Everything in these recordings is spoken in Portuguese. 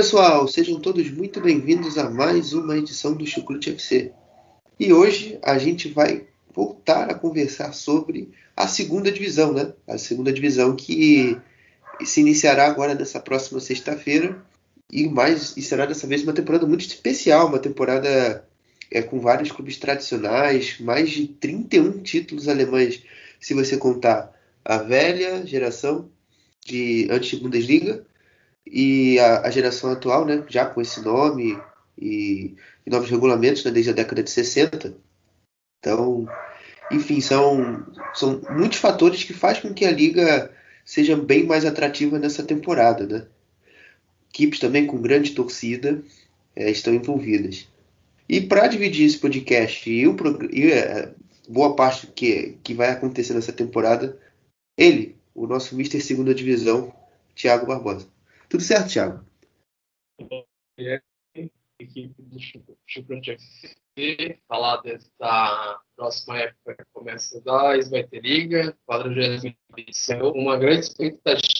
Pessoal, sejam todos muito bem-vindos a mais uma edição do Chucrute FC. E hoje a gente vai voltar a conversar sobre a segunda divisão, né? A segunda divisão que se iniciará agora nessa próxima sexta-feira e mais e será dessa vez uma temporada muito especial, uma temporada é, com vários clubes tradicionais, mais de 31 títulos alemães, se você contar a velha geração de antes de Bundesliga e a, a geração atual, né, já com esse nome e, e novos regulamentos né, desde a década de 60. Então, enfim, são, são muitos fatores que fazem com que a liga seja bem mais atrativa nessa temporada. Né? Equipes também com grande torcida é, estão envolvidas. E para dividir esse podcast e, o, e é, boa parte que, que vai acontecer nessa temporada, ele, o nosso Mister Segunda Divisão, Thiago Barbosa. Tudo certo, Thiago? equipe do Chucrute FC, falar dessa próxima época que começa da Esbaite Liga, 40 edição, uma grande expectativa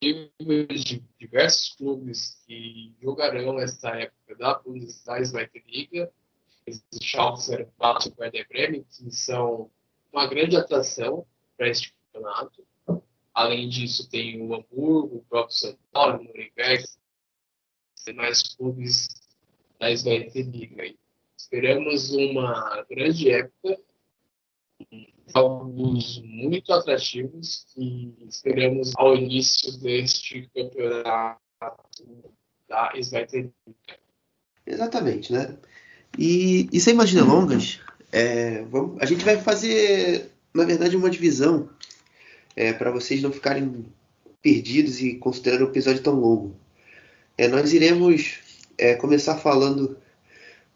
de diversos clubes que jogarão essa época da Bundesliga, da Esbaite Liga, o Schalke 04 e Werder Bremen, que são uma grande atração para este campeonato. Além disso, tem o Hamburgo, o próprio São Paulo, o Nuremberg, mais clubes da Esbaite Liga. Esperamos uma grande época, jogos muito atrativos e esperamos ao início deste campeonato da Esbaite Liga. Exatamente, né? E, e sem mais delongas, é, vamos, a gente vai fazer, na verdade, uma divisão é, para vocês não ficarem perdidos e considerando o episódio tão longo. É, nós iremos é, começar falando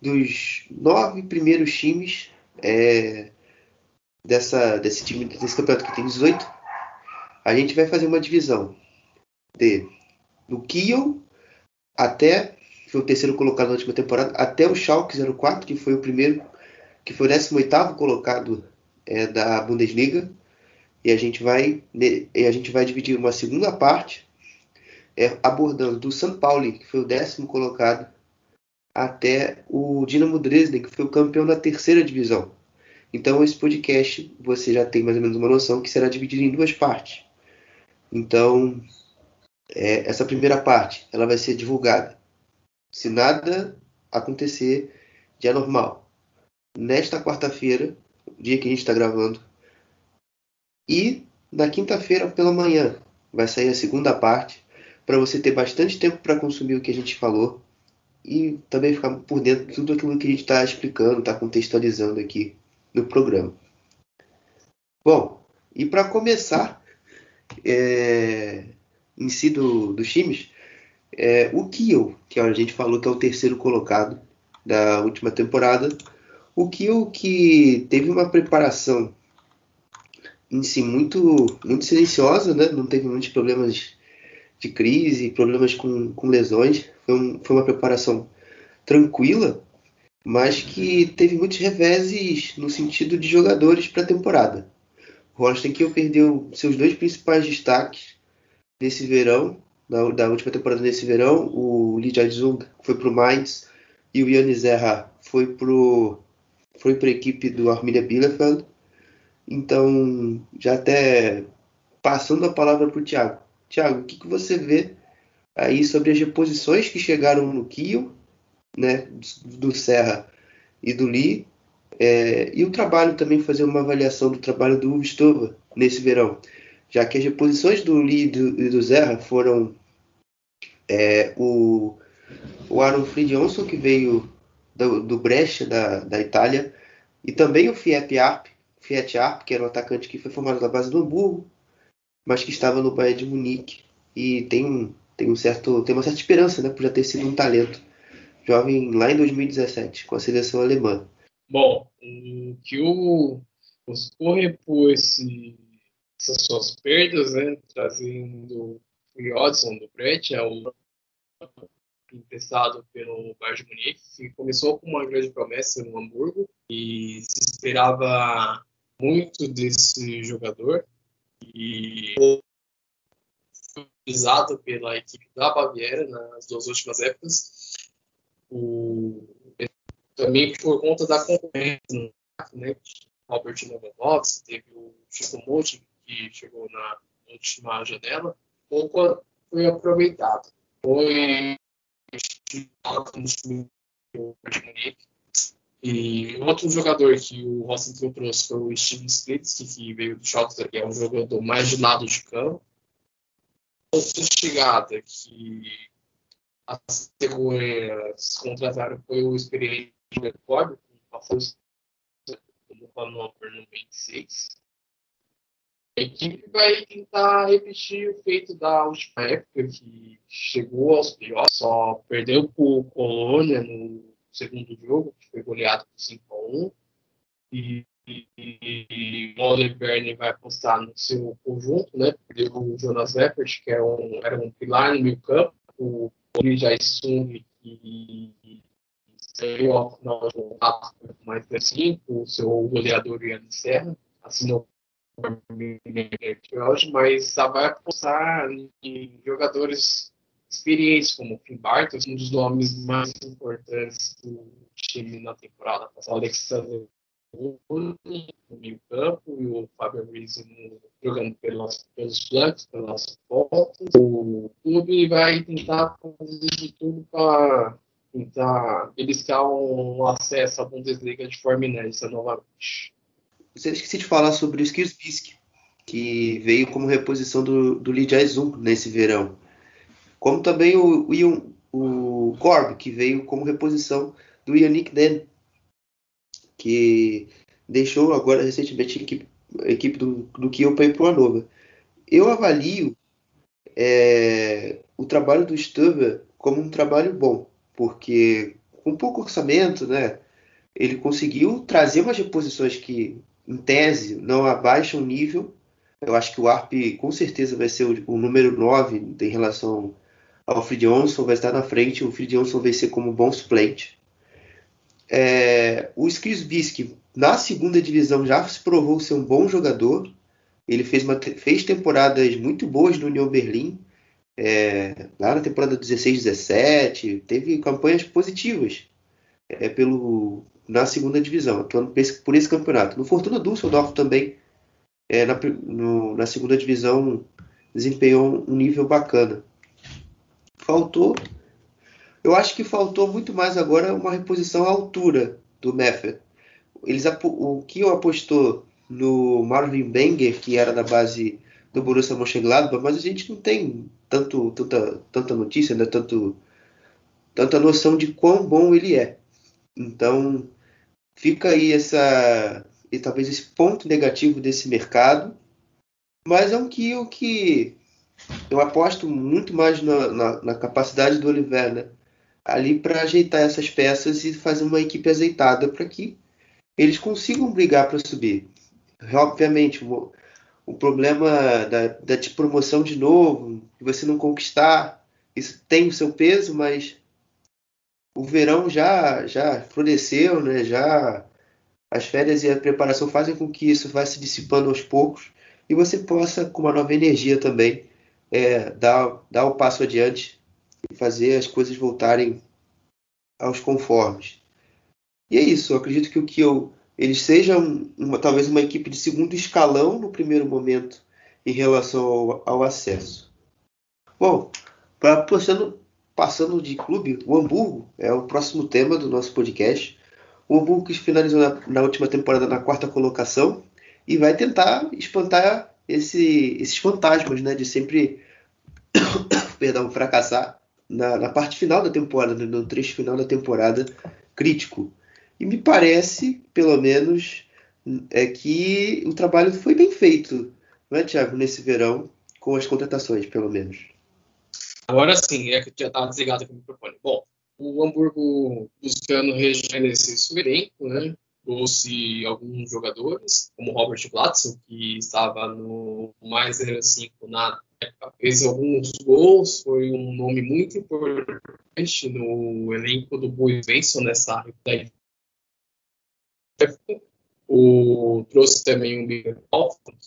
dos nove primeiros times é, dessa, desse time desse campeonato que tem 18. A gente vai fazer uma divisão de do Kiel até foi o terceiro colocado na última temporada, até o Schalke 04, que foi o primeiro, que foi o 18º colocado é, da Bundesliga. E a gente vai e a gente vai dividir uma segunda parte é, abordando do São Paulo, que foi o décimo colocado, até o Dinamo Dresden, que foi o campeão da terceira divisão. Então esse podcast você já tem mais ou menos uma noção que será dividido em duas partes. Então é, essa primeira parte ela vai ser divulgada se nada acontecer de anormal nesta quarta-feira, dia que a gente está gravando, e na quinta-feira pela manhã vai sair a segunda parte para você ter bastante tempo para consumir o que a gente falou e também ficar por dentro de tudo aquilo que a gente está explicando, está contextualizando aqui no programa. Bom, e para começar é, em si do, dos times, é, o Kiel, que a gente falou que é o terceiro colocado da última temporada, o Kiel que teve uma preparação em si muito, muito silenciosa, né? não teve muitos problemas de crise, problemas com, com lesões, foi, um, foi uma preparação tranquila, mas que teve muitos reveses no sentido de jogadores para a temporada. O Holstein perdeu seus dois principais destaques nesse verão, da, da última temporada nesse verão, o Lee Jae-jung foi para o Mainz e o Yannis Zerra foi para foi a equipe do Arminia Bielefeld. Então, já até passando a palavra para o Thiago. Thiago, o que, que você vê aí sobre as reposições que chegaram no Kiel, né, do Serra e do Lee, é, e o trabalho também, fazer uma avaliação do trabalho do Uvistova nesse verão, já que as reposições do Lee e do, e do Zerra foram é, o, o Aaron Fridjonsson, que veio do, do da, da Itália, E também o Fiat Arp, Fiat que era um atacante que foi formado na base do Hamburgo, mas que estava no Bayern de Munique e tem um, tem um certo tem uma certa esperança, né, por já ter sido um talento jovem lá em 2017 com a seleção alemã. Bom, o que o Oscorre por esse, essas suas perdas, né, trazendo o Jodson do Brett, é o emprestado pelo Bayern de Munique, que começou com uma grande promessa no Hamburgo e se esperava muito desse jogador e utilizado pela equipe da Baviera nas duas últimas épocas. O, também por conta da concorrência, né? Robert Lewandowski, teve o Chico Monte, que chegou na última janela, pouco foi aproveitado. Foi e outro jogador que o Rosenthal trouxe foi o Steve Sklitsky, que veio do Schalke, que é um jogador mais de lado de campo. Outra chegada que as Seguras contrataram foi o experiente Jacob, que passou como Hannover no 26. A equipe vai tentar repetir o feito da última época, que chegou aos playoffs, só perdeu para o Colônia no segundo jogo, que foi goleado por 5 a 1 E, e, o Berne vai apostar no seu conjunto, né? Perdeu o Jonas Eppert, que é um, era um pilar no meio campo, o Lee Sung, que saiu ao final do contrato mais de 5, o seu goleador Ian Serra, assinou hoje, mas vai apostar em jogadores experientes como o Finn Bartos, um dos nomes mais importantes do time na temporada passada, Alexander no meio campo e o Fábio Ruiz jogando pelos, pelos flancos, pelas pontas. O clube vai tentar fazer de tudo para tentar beliscar um acesso à Bundesliga de forma inédita novamente. Você esqueci de falar sobre o Skirsbisk, que veio como reposição do, do Lee Jae-sung nesse verão. Como também o, o, o Korb, que veio como reposição do Yannick Den, que deixou agora recentemente a equipe, a equipe do, do Kiel para ir para o Hannover. Eu avalio é, o trabalho do Stuber como um trabalho bom, porque com pouco orçamento, né, ele conseguiu trazer umas reposições que em tese, não abaixa o nível. Eu acho que o ARP com certeza vai ser o, o número 9 em relação ao Fried Johnson, vai estar na frente. O Fried Johnson vai ser como bom suplente. É, o Skris Bisk, na segunda divisão, já se provou ser um bom jogador. Ele fez, uma, fez temporadas muito boas no União Berlim, é, lá na temporada 16-17, teve campanhas positivas é, pelo, na segunda divisão, atuando por esse, por esse campeonato. No Fortuna Düsseldorf também, é, na, no, na segunda divisão, desempenhou um nível bacana. Faltou, eu acho que faltou muito mais agora uma reposição à altura do Meffer. Eles, o que apostou no Marvin Benger, que era da base do Borussia Mönchengladbach, mas a gente não tem tanto, tanta, tanta notícia, né? tanto, tanta noção de quão bom ele é. Então, Fica aí essa e talvez esse ponto negativo desse mercado, mas é um que o que eu aposto muito mais na, na, na capacidade do Oliver, né? ali para ajeitar essas peças e fazer uma equipe azeitada para que eles consigam brigar para subir. Obviamente, o, o problema da, da de promoção de novo, de você não conquistar, isso tem o seu peso, mas o verão já já floresceu, né? Já as férias e a preparação fazem com que isso vá se dissipando aos poucos e você possa, com uma nova energia também, é, dar, dar o passo adiante e fazer as coisas voltarem aos conformes. E é isso, eu acredito que o que eu eles sejam uma, talvez uma equipe de segundo escalão no primeiro momento em relação ao, ao acesso. Bom, para passando Passando de clube, o Hamburgo é o próximo tema do nosso podcast. O Hamburgo que finalizou na, na última temporada na quarta colocação e vai tentar espantar esse, esses fantasmas, né, de sempre, perdão, fracassar na, na, parte final da temporada, né, no trecho final da temporada crítico. E me parece, pelo menos, é que o trabalho foi bem feito, não é, Thiago, nesse verão, com as contratações, pelo menos. Agora sim, é que já estava desligado aqui o microfone. Bom, o Hamburgo buscando rejuvenescer seu elenco, né? Trouxe alguns jogadores, como Robert Glatzel, que estava no mais 05 na época, fez alguns gols, foi um nome muito importante no elenco do Boa Svensson nessa época. O, trouxe também o Miguel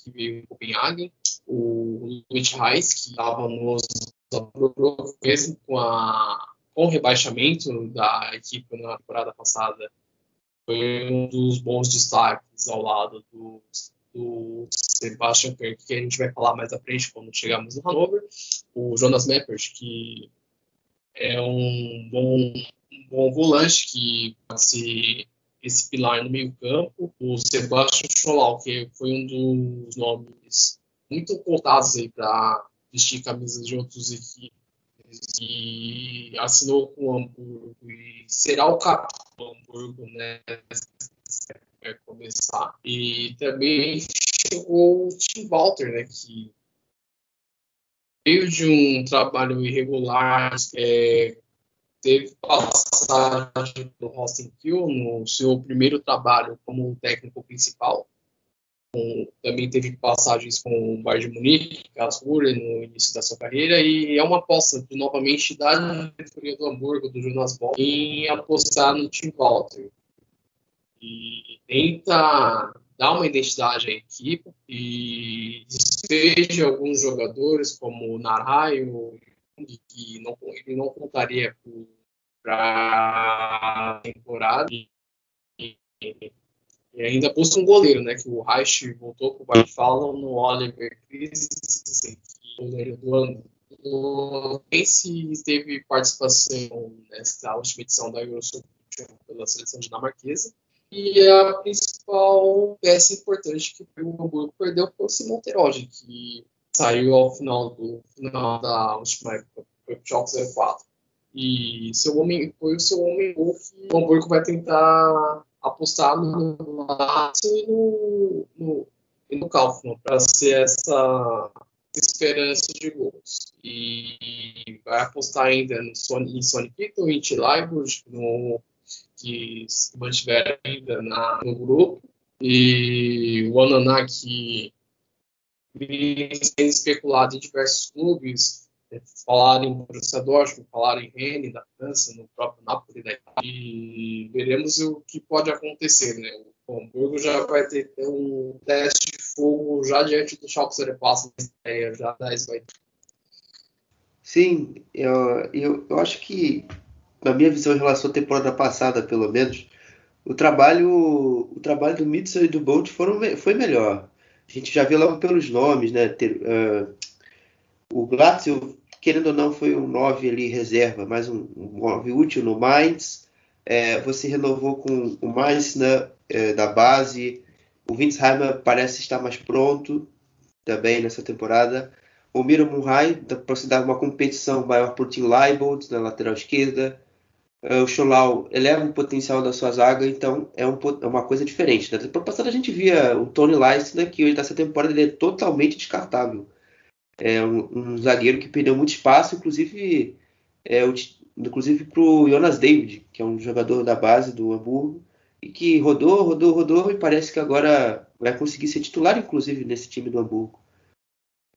que veio do Copenhagen, o Luiz Reis, que estava nos mesmo com, a, com o rebaixamento da equipe na temporada passada, foi um dos bons destaques ao lado do, do Sebastian Kerr, que a gente vai falar mais à frente quando chegarmos no Hannover. O Jonas Meppers, que é um bom, um bom volante que ser esse pilar no meio campo. O Sebastian Scholau, que foi um dos nomes muito contados aí para vestir camisas de outras equipes e assinou com o Hamburgo e será o capitão do Hamburgo, né? Vai começar. E também chegou o Tim Walter, né? Que veio de um trabalho irregular, é, teve passagem do Austin Kill no seu primeiro trabalho como técnico principal com, também teve passagens com o Bayern de Munique, Karlsruhe no início da sua carreira e é uma aposta de novamente da diretoria do Hamburgo, do Jonas Boll, em apostar no Tim Walter. E tenta dar uma identidade à equipe e despeja alguns jogadores como o Narayo, que não, ele não contaria para a temporada. e ainda busca um goleiro, né? Que o Reich voltou para o Bayern no Oliver Christensen, que goleiro do ano. Esse teve participação nessa última edição da Eurosup pela seleção dinamarquesa. E a principal peça importante que o Hamburgo perdeu foi o Simon Terodde, que saiu ao final, do, final da última época, foi o Schalke 04. E seu homem, foi o seu homem que o Hamburgo vai tentar apostar no Lazio e no, no, e no Kaufmann para ser essa esperança de gols. E vai apostar ainda no Sony, em Sonic Kittle, em Tilaiburg, que se mantiver ainda na, no grupo. E o Ananá, que vem sendo especulado em diversos clubes, falar em Dortmund, falar em Rennes da França, no próprio Napoli da Itália, e veremos o que pode acontecer, né? O Hamburgo já vai ter um teste de fogo já diante do Schalke 04 na já da vai Sim, eu, eu, eu acho que, na minha visão em relação à temporada passada, pelo menos, o trabalho o trabalho do Mitchell e do Bolt foram, foi melhor. A gente já viu logo pelos nomes, né? Ter, uh, o Glatzel querendo ou não, foi um 9 ali reserva, mais um, um 9 útil no Mainz. É, você renovou com o Meissner é, da base. O Winsheimer parece estar mais pronto também nessa temporada. O Miro Murray, para se dar uma competição maior para o Tim Leibold na lateral esquerda. É, o Scholau eleva o potencial da sua zaga, então é, um, é uma coisa diferente. Na temporada passada a gente via o Tony Leistner, que nessa temporada ele é totalmente descartável é um, um, zagueiro que perdeu muito espaço, inclusive é, o, inclusive para o Jonas David, que é um jogador da base do Hamburgo, e que rodou, rodou, rodou, e parece que agora vai conseguir ser titular, inclusive, nesse time do Hamburgo.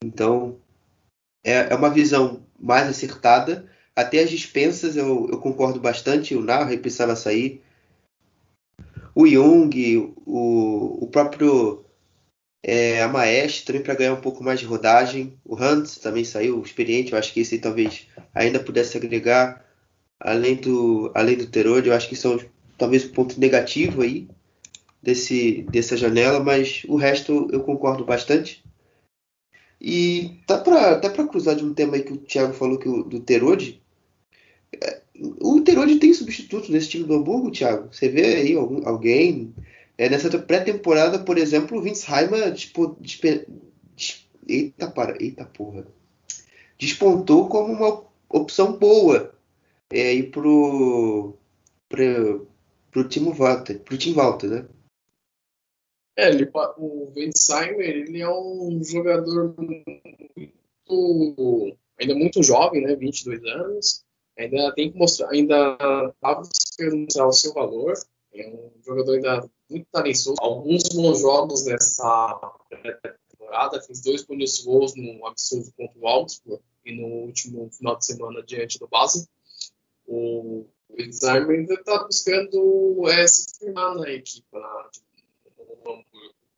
Então, é, é uma visão mais acertada. Até as dispensas eu, eu concordo bastante, o Narra precisava sair. O Jung, o, o próprio é, a Maestro também para ganhar um pouco mais de rodagem. O Hans também saiu experiente. Eu acho que esse talvez ainda pudesse agregar. Além do, além do Terode, eu acho que são talvez o um ponto negativo aí desse, dessa janela, mas o resto eu concordo bastante. E tá pra, até para cruzar de um tema aí que o Thiago falou que o, do Terode. É, o Terode tem substituto nesse time do Hamburgo, Thiago? Você vê aí algum, alguém é, nessa pré-temporada, por exemplo, o Vince Heimer tipo, dispe... eita, para, eita porra, despontou como uma opção boa é, ir pro, pro, pro Timo Walter, pro Tim Walter, né? É, ele, o Wendsheimer, ele é um jogador muito, ainda muito jovem, né, 22 anos, ainda tem que mostrar, ainda buscando mostrar o seu valor, é um jogador ainda muito talentoso, alguns bons jogos nessa temporada, fez dois bons gols no absurdo contra o Augsburg e no último final de semana diante do Basel. O Wendsheimer ainda está buscando é, se firmar na equipe, na,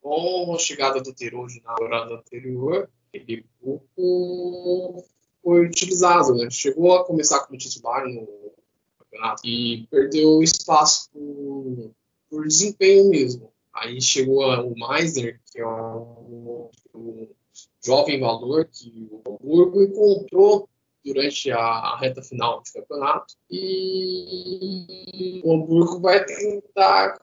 com a chegada do Teruji na temporada anterior, ele pouco foi utilizado, né? Chegou a começar como titular no campeonato e perdeu espaço por, por desempenho mesmo. Aí chegou o Meisner, que é um, um jovem valor que o Hamburgo encontrou durante a reta final do campeonato e o Hamburgo vai tentar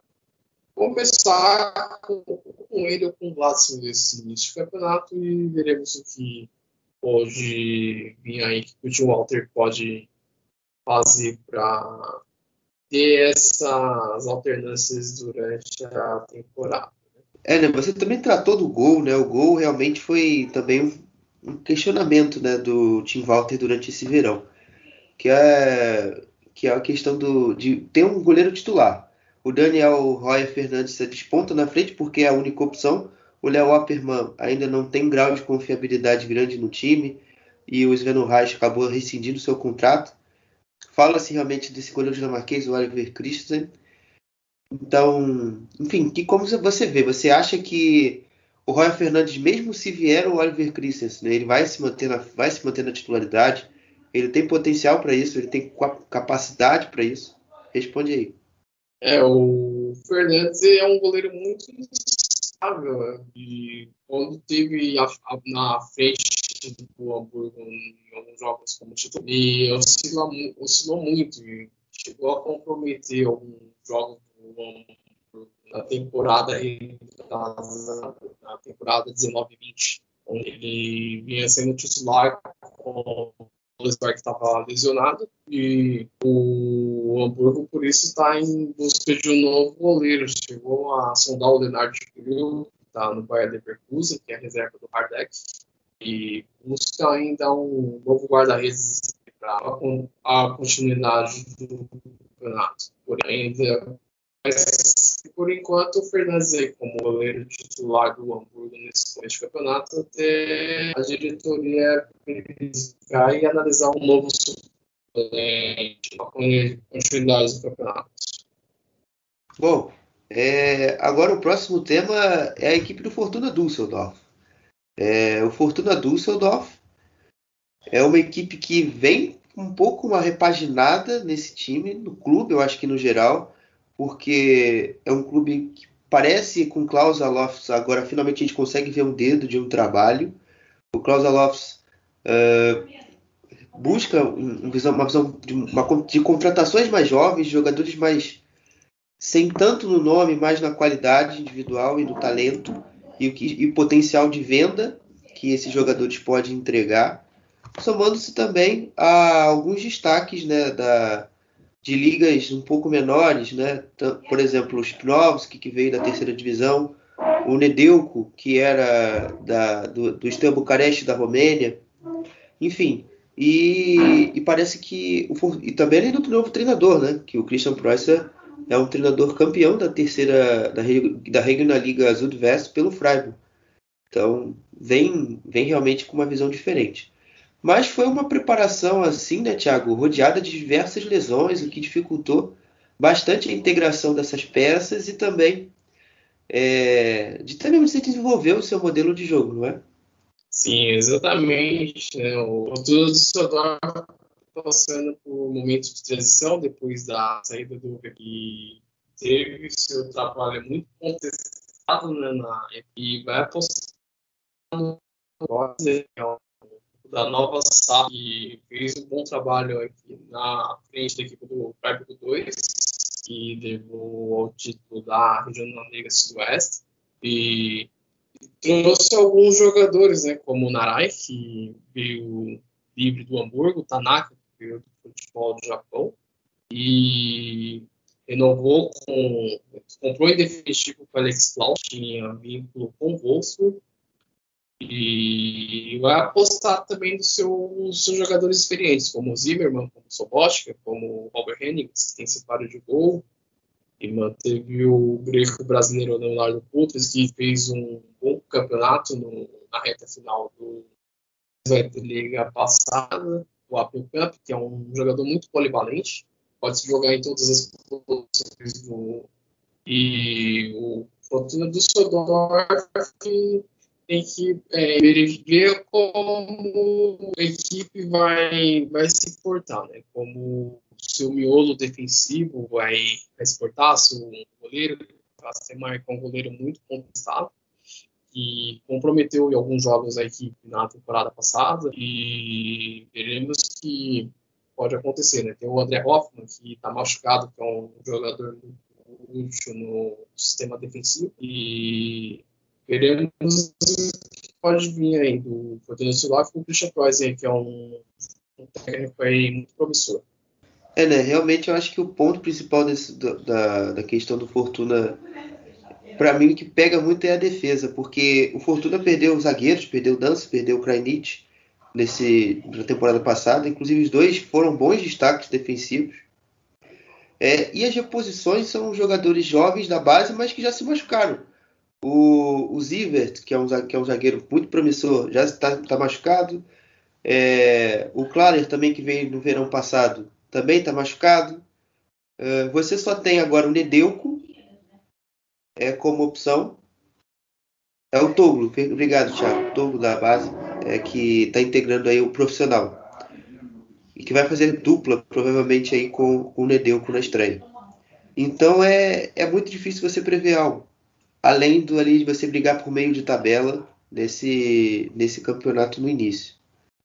começar com, com ele ou com o Vladsson nesse início de campeonato e veremos o que pode vir aí, que o Tim Walter pode fazer para ter essas alternâncias durante a temporada. É, né? Você também tratou do gol, né? O gol realmente foi também um questionamento, né, do Tim Walter durante esse verão, que é que é a questão do de ter um goleiro titular. O Daniel Roya Fernandes se desponta na frente porque é a única opção. O Léo Opperman ainda não tem grau de confiabilidade grande no time e o Sven Reich acabou rescindindo seu contrato. Fala-se realmente desse goleiro dinamarquês, o Oliver Christensen. Então, enfim, que como você vê, você acha que o Roy Fernandes, mesmo se vier o Oliver Christensen, né, ele vai se manter na, vai se manter na titularidade? Ele tem potencial para isso? Ele tem capacidade para isso? Responde aí. É, o Fernandes é um goleiro muito instável. Né? E quando teve a, a, na frente do Hamburgo em alguns jogos como titular, ele oscila, oscilou muito. E chegou a comprometer alguns jogos do Hamburgo na temporada na temporada 19-20, onde ele vinha sendo titular com o Lesbar que estava lesionado e o Hamburgo por isso está em busca de um novo goleiro. Chegou a sondar o Leonardo que está no Bayer Leverkusen, que é a reserva do Hardek, e busca ainda um novo guarda-redes para a continuidade do campeonato. Porém, ainda mas, por enquanto, o Fernandes como goleiro titular do Hamburgo nesse começo de campeonato, até a diretoria verificar e analisar um novo suplente para continuidade do campeonato. Bom, é, agora o próximo tema é a equipe do Fortuna Düsseldorf. É, o Fortuna Düsseldorf é uma equipe que vem um pouco uma repaginada nesse time, no clube, eu acho que no geral porque é um clube que parece com Klaus Lofts, agora finalmente a gente consegue ver um dedo de um trabalho. O Klaus Lofts uh, busca uma visão, uma visão de, uma, de, contratações mais jovens, jogadores mais sem tanto no nome, mais na qualidade individual e no talento e o que, e potencial de venda que esses jogadores podem entregar, somando-se também a alguns destaques né, da, de ligas um pouco menores, né? Por exemplo, o Spnovski, que veio da terceira divisão, o Nedelko, que era da, do, do Steaua Bucareste da Romênia, enfim. E, e, parece que o, e também além do novo treinador, né? Que o Christian Preusser é um treinador campeão da terceira da, da Regionalliga Südwest pelo Freiburg. Então vem vem realmente com uma visão diferente. Mas foi uma preparação assim, né, Thiago, rodeada de diversas lesões, o que dificultou bastante a integração dessas peças e também é, de também você desenvolver o seu modelo de jogo, não é? Sim, exatamente. Né? O Arthur está passando por momentos de transição depois da saída do e teve seu trabalho muito contestado né, na, e vai apostar no da nova SAP, que fez um bom trabalho aqui na frente da equipe do Freiburg 2, que levou ao título da Regional Liga Sudoeste. E trouxe alguns jogadores, né, como o Narai, que veio livre do Hamburgo, o Tanaka, veio do futebol do Japão, e renovou com. comprou em definitivo com o Alex Blau, tinha vínculo com o Wolfsburg. E vai apostar também nos seus, seus jogadores experientes, como o Zimmermann, como o Sobotka, como o Robert Henning, que tem separo de gol. E manteve o greco brasileiro Leonardo Putres, que fez um bom campeonato no, na reta final do Liga passada, o Apple Cup, que é um jogador muito polivalente, pode se jogar em todas as posições do. E o Fortuna do Sodor tem que é, ver como a equipe vai, vai se portar, né? Como se o miolo defensivo vai, vai se portar, se o goleiro vai ser um goleiro muito contestado que comprometeu em alguns jogos a equipe na temporada passada e veremos que pode acontecer, né? Tem o André Hoffman que está machucado, que é um jogador muito útil no sistema defensivo e veremos que pode vir aí do Fortuna Düsseldorf com o Christian Kreuzer, que é um, um técnico aí muito promissor. É, né? Realmente eu acho que o ponto principal desse, da, da questão do Fortuna para mim o que pega muito é a defesa, porque o Fortuna perdeu os zagueiros, perdeu o Dance, perdeu o Krajnic nesse na temporada passada, inclusive os dois foram bons destaques defensivos. É, e as reposições são jogadores jovens da base, mas que já se machucaram. O, o Zivert, que é, um, que é um zagueiro muito promissor, já está tá machucado. É, o Klarer também, que veio no verão passado, também está machucado. É, você só tem agora o Nedeuco, é como opção. É o Toglo, obrigado, Thiago. O Toglo da base, é, que está integrando aí o profissional. E que vai fazer dupla, provavelmente, aí com, com o Nedeuco na estreia. Então é, é muito difícil você prever algo. Além do ali de você brigar por meio de tabela nesse, nesse campeonato no início.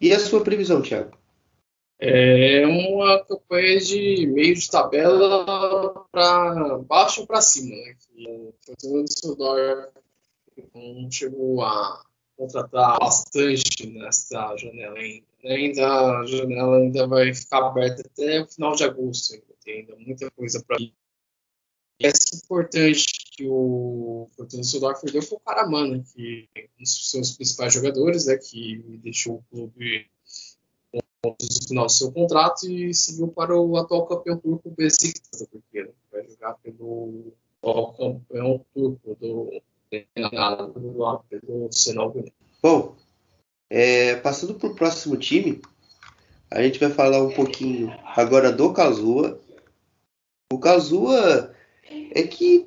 E a sua previsão, Thiago? É uma campanha de meio de tabela para baixo para cima, né? Que o Fortuna Düsseldorf não chegou a contratar bastante nessa janela ainda. ainda. A janela ainda vai ficar aberta até o final de agosto, ainda tem ainda muita coisa para é importante que o Fortuna Düsseldorf perdeu foi o Caramana, que é um dos seus principais jogadores, né, que deixou o clube no final do seu contrato e seguiu para o atual campeão turco Besiktas da Turquia. Vai jogar pelo atual campeão turco do pelo Senal Bom, é, passando para o próximo time, a gente vai falar um pouquinho agora do Kazuha. O Kazuha é que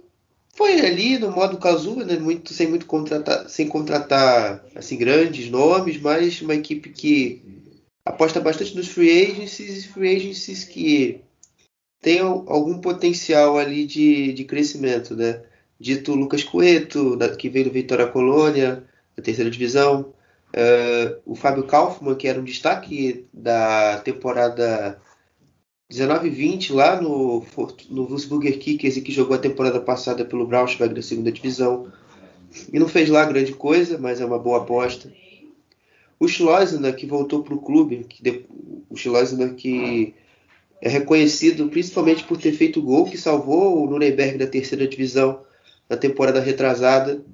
foi ali no modo Kazuha, né, muito, sem muito contratar, sem contratar assim grandes nomes, mas uma equipe que aposta bastante nos free agencies free agencies que tenham algum potencial ali de, de crescimento, né? Dito Lucas Coeto, da, que veio do Vitória Colônia, da terceira divisão. Uh, o Fábio Kaufmann, que era um destaque da temporada 19-20 lá no, no Wolfsburger Kickers e que jogou a temporada passada pelo Braunschweig da segunda divisão. E não fez lá grande coisa, mas é uma boa aposta. O Schleusner, que voltou para o clube, que, o Schleusner que é reconhecido principalmente por ter feito o gol que salvou o Nuremberg da terceira divisão na temporada retrasada,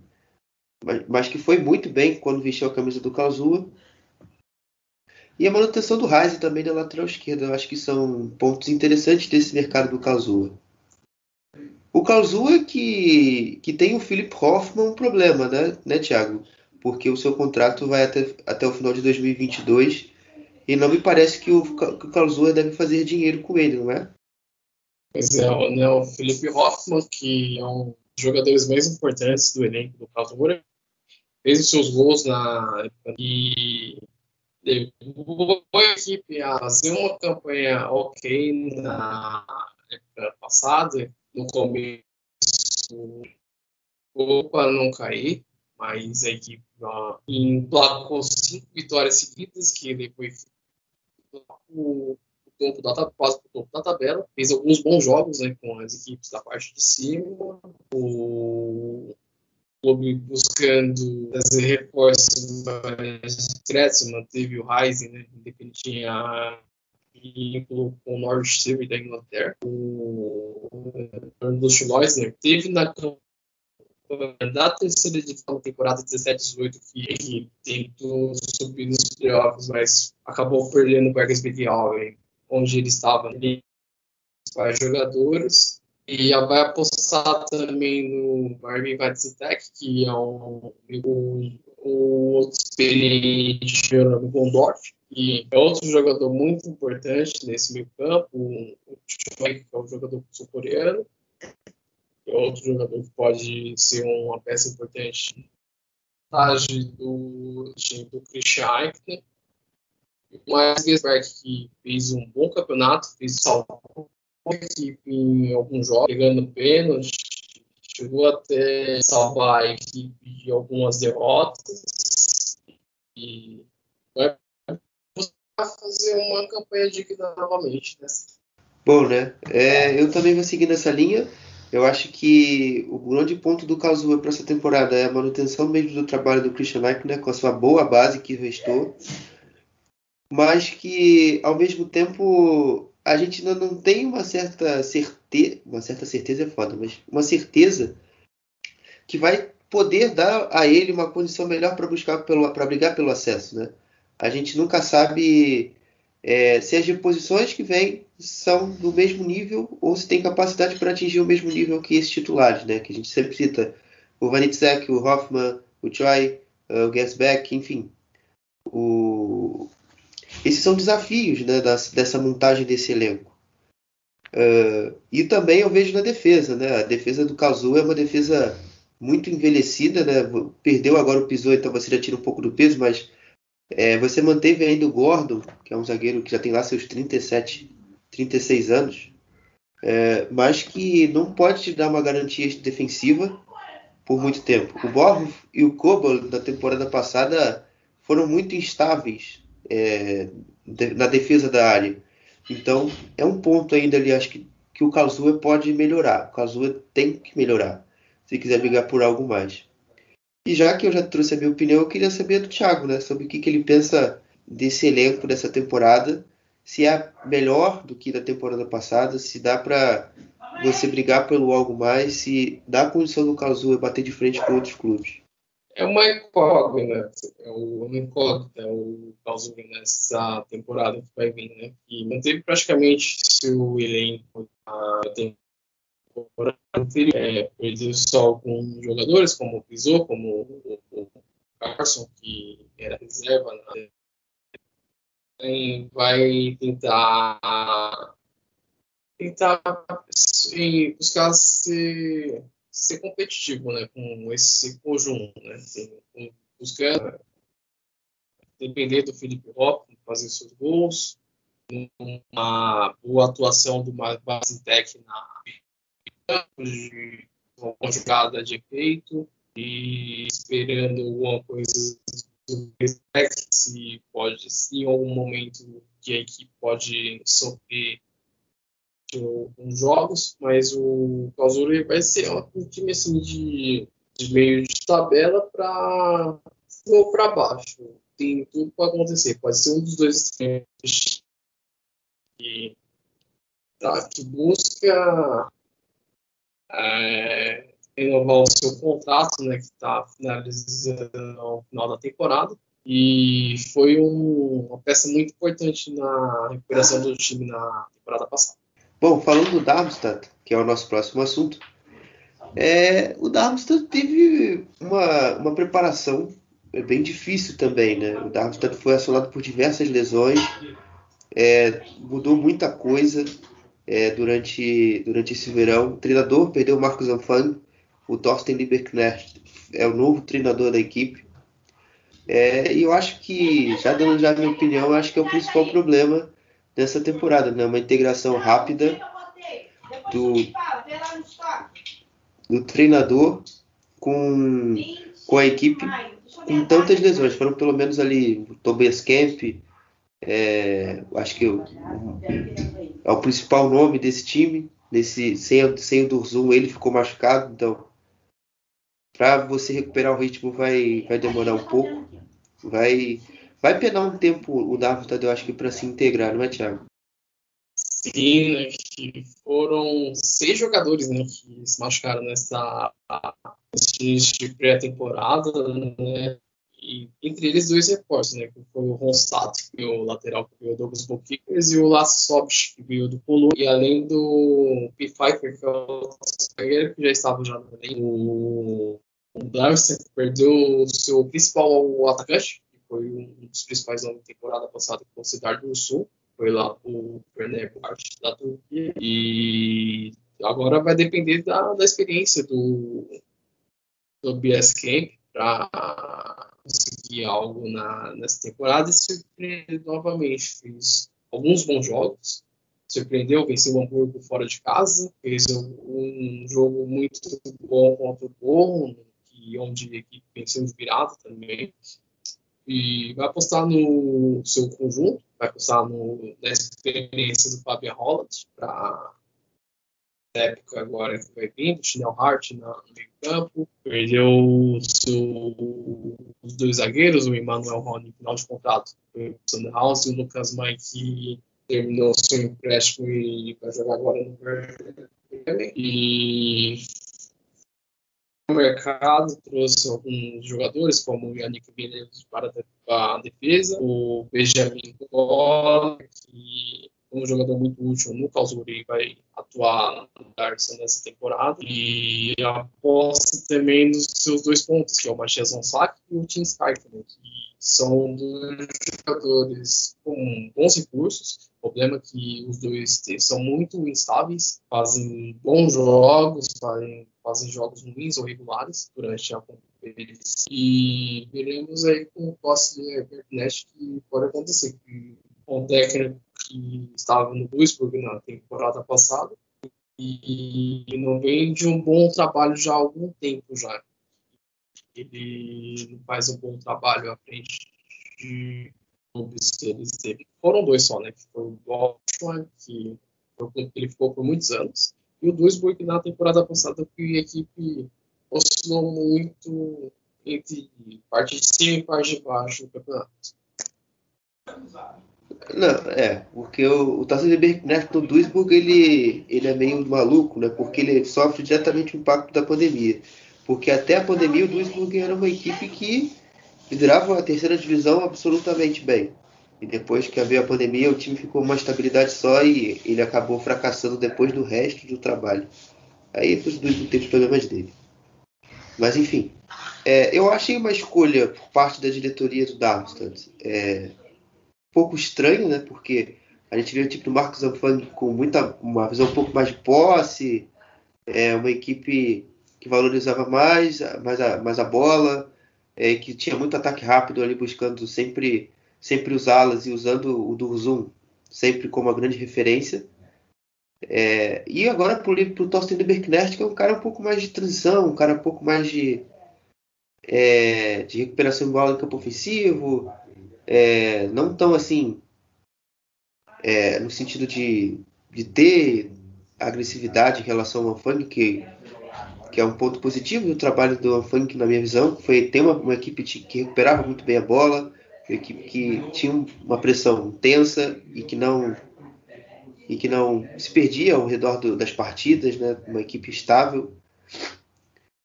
mas, mas que foi muito bem quando vestiu a camisa do Karlsruhe. E a manutenção do Reis também na lateral esquerda, eu acho que são pontos interessantes desse mercado do Karlsruhe. O Karlsruhe que, que tem o Philip Hoffmann um problema, né, né Thiago? Porque o seu contrato vai até, até o final de 2022 e não me parece que o, que o deve fazer dinheiro com ele, não é? Pois é, né, o Felipe Hoffmann, que é um dos jogadores mais importantes do elenco do Karlsruhe, fez os seus gols na época e levou a equipe a fazer uma campanha ok na época passada, no começo, para não cair, mas a equipe uh, emplacou cinco vitórias seguidas, que depois o, topo da quase topo da tabela, fez alguns bons jogos né, com as equipes da parte de cima, o clube buscando fazer reforços discretos, manteve o Rising, né, ele tinha vínculo com o Norwich City da Inglaterra. O Lúcio Leusner, teve na da terceira edição da temporada 17-18 que tentou subir nos playoffs, mas acabou perdendo para Big Allen, onde ele estava. Vários jogadores e vai apostar também no Marvin Vatzitek, que é um, um, um outro experiente no Gondorf, e é outro jogador muito importante nesse meio campo, o Choi, que é um jogador sul-coreano, outro jogador que pode ser uma peça importante do time do Christian Eichner. Mas Gesberg que fez um bom campeonato, fez salvo equipe em alguns jogos, pegando pênalti, chegou até salvar a equipe de algumas derrotas e vai fazer uma campanha digna novamente. Né? Bom, né? É, eu também vou seguir nessa linha. Eu acho que o grande ponto do Kazuya para essa temporada é a manutenção mesmo do trabalho do Christian né, com a sua boa base que restou, mas que ao mesmo tempo a gente ainda não tem uma certa certeza, uma certa certeza é foda, mas uma certeza que vai poder dar a ele uma condição melhor para buscar pelo, para brigar pelo acesso, né? A gente nunca sabe é, se as reposições que vêm são do mesmo nível ou se tem capacidade para atingir o mesmo nível que esses titulares, né? Que a gente sempre cita o Vanitzek, o Hoffman, o Choi, o Gasbeck, enfim. O, esses são desafios né, dessa montagem desse elenco. Uh, e também eu vejo na defesa, né? A defesa do Kazu é uma defesa muito envelhecida, né? Perdeu agora o Pisou, então você já tira um pouco do peso, mas é, você manteve ainda o Gordon, que é um zagueiro que já tem lá seus 37, 36 anos, é, mas que não pode te dar uma garantia defensiva por muito tempo. O Borro e o Kobo na temporada passada foram muito instáveis é, de, na defesa da área. Então, é um ponto ainda ali, acho que, que o Kazuya pode melhorar. O Kazuya tem que melhorar, se quiser brigar por algo mais. E já que eu já trouxe a minha opinião, eu queria saber do Thiago, né, sobre o que, que ele pensa desse elenco dessa temporada, se é melhor do que da temporada passada, se dá para você brigar pelo algo mais, se dá a condição do Kazuya bater de frente com outros clubes. É uma incógnita, é uma incógnita o Clausura nessa temporada que vai vir, né? E manteve praticamente seu elenco temporada anterior, é, perdeu só com jogadores como o Pisou, como o, o Carson, que era reserva na vai tentar tentar buscar ser ser competitivo né, com esse conjunto, né, assim, buscando depender do Felipe Rock, fazer seus gols, uma boa atuação do Basintec na de uma conjugada de efeito e esperando alguma coisa do se pode, se em algum momento que a equipe pode sofrer alguns jogos, mas o Clausura vai ser um time assim de, de meio de tabela para ou para baixo. Tem tudo para acontecer. Pode ser um dos dois que, tá, que busca é, renovar o seu contrato, né, que está finalizando no final da temporada. E foi um, uma peça muito importante na recuperação do time na temporada passada. Bom, falando do Darmstadt, que é o nosso próximo assunto, é, o Darmstadt teve uma, uma preparação bem difícil também, né? O Darmstadt foi assolado por diversas lesões, é, mudou muita coisa é, durante, durante esse verão. O treinador perdeu o Marcos Anfang, o Thorsten Lieberknecht é o novo treinador da equipe. É, e eu acho que, já dando já a minha opinião, acho que é o principal problema dessa temporada, né? Uma integração rápida do, do treinador com, com a equipe com tantas lesões. Foram pelo menos ali o Tobias Kemp, é, acho que é o principal nome desse time. Desse, sem, sem o Durzum, ele ficou machucado, então para você recuperar o ritmo vai, vai demorar um pouco. Vai, vai pegar um tempo o Darmstadt, eu acho que para se integrar, não é, Thiago? Sim, né, que foram seis jogadores né, que se machucaram nessa pré-temporada, né? E entre eles dois reforços, né? Que foi o Ronstadt, que é o lateral que veio o Douglas Bokickers, e o Lasse Sobch, que veio do Polo, e além do P. Pfeiffer, que é o zagueiro que já estava já no elenco. O, o Darcy perdeu o seu principal atacante, que foi um dos principais na temporada passada, foi o Cidade do Sul, foi lá o parte da Turquia, e agora vai depender da, da experiência do, do BS Camp para conseguir algo na, nessa temporada e surpreender novamente. Fez alguns bons jogos, surpreendeu, venceu o Hamburgo fora de casa, fez um, jogo muito bom contra o Borrom, onde a equipe venceu de virada também. E vai apostar no seu conjunto, vai apostar no, na experiência do Fabian Holland para época agora que vai vir, Chanel Hart no meio campo, perdeu seu, os dois zagueiros, o Emmanuel Rony, final de contrato, o House e o Lucas Mãe, que terminou seu empréstimo e vai jogar agora no Verde. E o mercado trouxe alguns jogadores, como o Yannick Villeneuve para a defesa, o Benjamin Gola, que um jogador muito útil no Calzuri vai atuar no Darcy nessa temporada e aposta também nos seus dois pontos, que é o Matias Gonçalves e o Tim Sky também, que são dois jogadores com bons recursos. O problema é que os dois são muito instáveis, fazem bons jogos, fazem, fazem jogos ruins ou regulares durante a competição. E veremos aí com o posse de Bernet que pode acontecer. Que um técnico que estava no Duisburg na temporada passada e não vem de um bom trabalho já há algum tempo já. Ele faz um bom trabalho à frente de clubes que ele teve. Foram dois só, né? Que foi o Dortmund, que ele ficou por muitos anos, e o Duisburg na temporada passada que a equipe oscilou muito entre parte de cima e parte de baixo do campeonato. Não, é, porque o, o Tarcísio Berkner do Duisburg, ele, ele é meio maluco, né? Porque ele sofre diretamente o impacto da pandemia. Porque até a pandemia o Duisburg era uma equipe que liderava a terceira divisão absolutamente bem. E depois que veio a pandemia, o time ficou uma estabilidade só e ele acabou fracassando depois do resto do trabalho. Aí o Duisburg teve os problemas dele. Mas enfim, é, eu achei uma escolha por parte da diretoria do Darmstadt. É, pouco estranho, né? Porque a gente vê o tipo do Marcos Zanfang com muita, uma visão um pouco mais de posse, é, uma equipe que valorizava mais, mais, a, mais a bola, é, que tinha muito ataque rápido ali, buscando sempre, sempre usá-las e usando o Durzum sempre como uma grande referência. É, e agora para o Thorsten Berknert, que é um cara um pouco mais de transição, um cara um pouco mais de, é, de recuperação de bola em campo ofensivo, é, não tão assim é, no sentido de, de ter agressividade em relação ao funk, que, que é um ponto positivo do trabalho do funk na minha visão, foi ter uma, uma equipe que recuperava muito bem a bola, uma equipe que tinha uma pressão tensa e que não e que não se perdia ao redor do, das partidas, né? uma equipe estável,